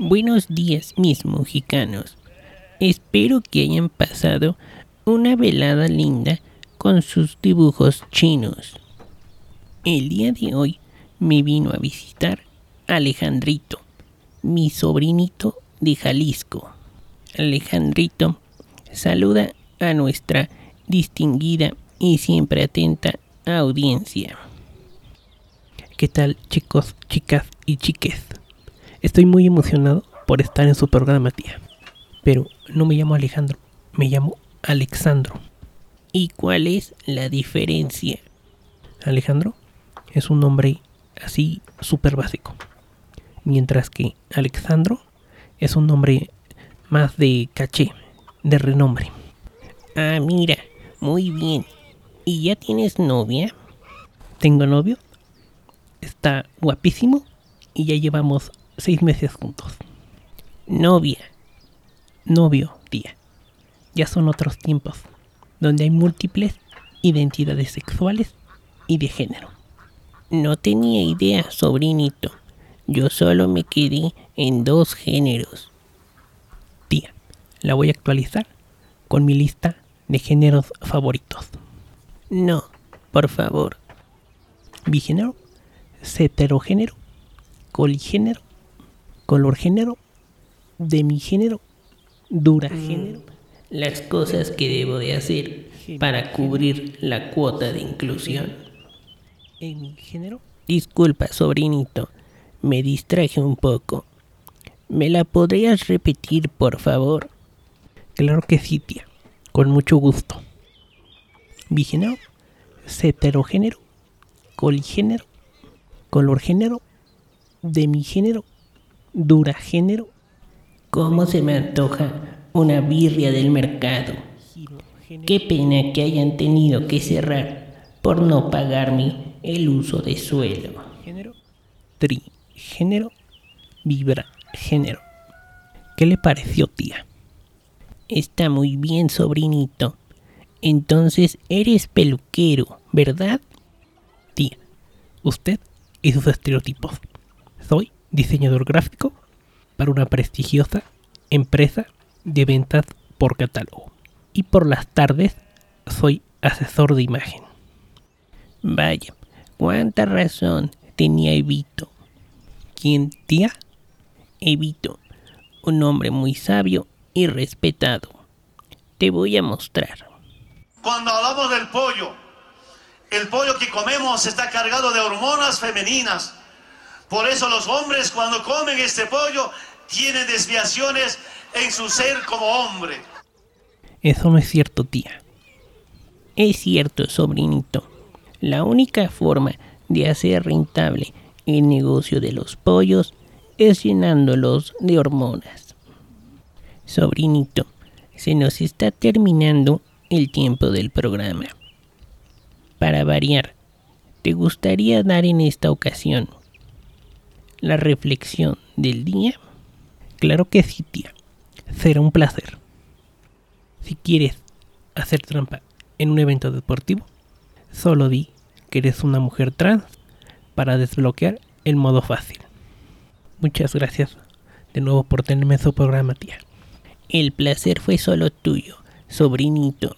Buenos días, mis mexicanos. Espero que hayan pasado una velada linda con sus dibujos chinos. El día de hoy me vino a visitar Alejandrito, mi sobrinito de Jalisco. Alejandrito saluda a nuestra distinguida y siempre atenta audiencia. ¿Qué tal chicos, chicas y chiques? Estoy muy emocionado por estar en su programa, tía. Pero no me llamo Alejandro, me llamo Alexandro. ¿Y cuál es la diferencia? Alejandro es un nombre así súper básico. Mientras que Alexandro es un nombre más de caché, de renombre. Ah, mira, muy bien. ¿Y ya tienes novia? Tengo novio. Está guapísimo y ya llevamos seis meses juntos. Novia. Novio, tía. Ya son otros tiempos, donde hay múltiples identidades sexuales y de género. No tenía idea, sobrinito. Yo solo me quedé en dos géneros. Tía, la voy a actualizar con mi lista de géneros favoritos. No, por favor. Bigénero, heterogénero, coligénero, colorgénero, demigénero, duragénero. Las cosas que debo de hacer para cubrir la cuota de inclusión. género? Disculpa, sobrinito. Me distraje un poco. ¿Me la podrías repetir, por favor? Claro que sí, tía. Con mucho gusto. Bigénero, heterogénero, coligénero, colorgénero, demigénero, duragénero. ¿Cómo se me antoja una birria del mercado? Qué pena que hayan tenido que cerrar por no pagarme el uso de suelo. Género, trigénero, vibra, género. ¿Qué le pareció, tía? Está muy bien, sobrinito. Entonces eres peluquero, ¿verdad? Tía, usted y sus estereotipos. Soy diseñador gráfico para una prestigiosa empresa de ventas por catálogo. Y por las tardes soy asesor de imagen. Vaya, cuánta razón tenía Evito. ¿Quién, tía? Evito, un hombre muy sabio y respetado. Te voy a mostrar. Cuando hablamos del pollo, el pollo que comemos está cargado de hormonas femeninas. Por eso los hombres cuando comen este pollo tienen desviaciones en su ser como hombre. Eso no es cierto, tía. Es cierto, sobrinito. La única forma de hacer rentable el negocio de los pollos es llenándolos de hormonas. Sobrinito, se nos está terminando el tiempo del programa. Para variar, ¿te gustaría dar en esta ocasión la reflexión del día? Claro que sí, tía. Será un placer. Si quieres hacer trampa en un evento deportivo, solo di que eres una mujer trans para desbloquear el modo fácil. Muchas gracias de nuevo por tenerme en su programa, tía. El placer fue solo tuyo sobrinito.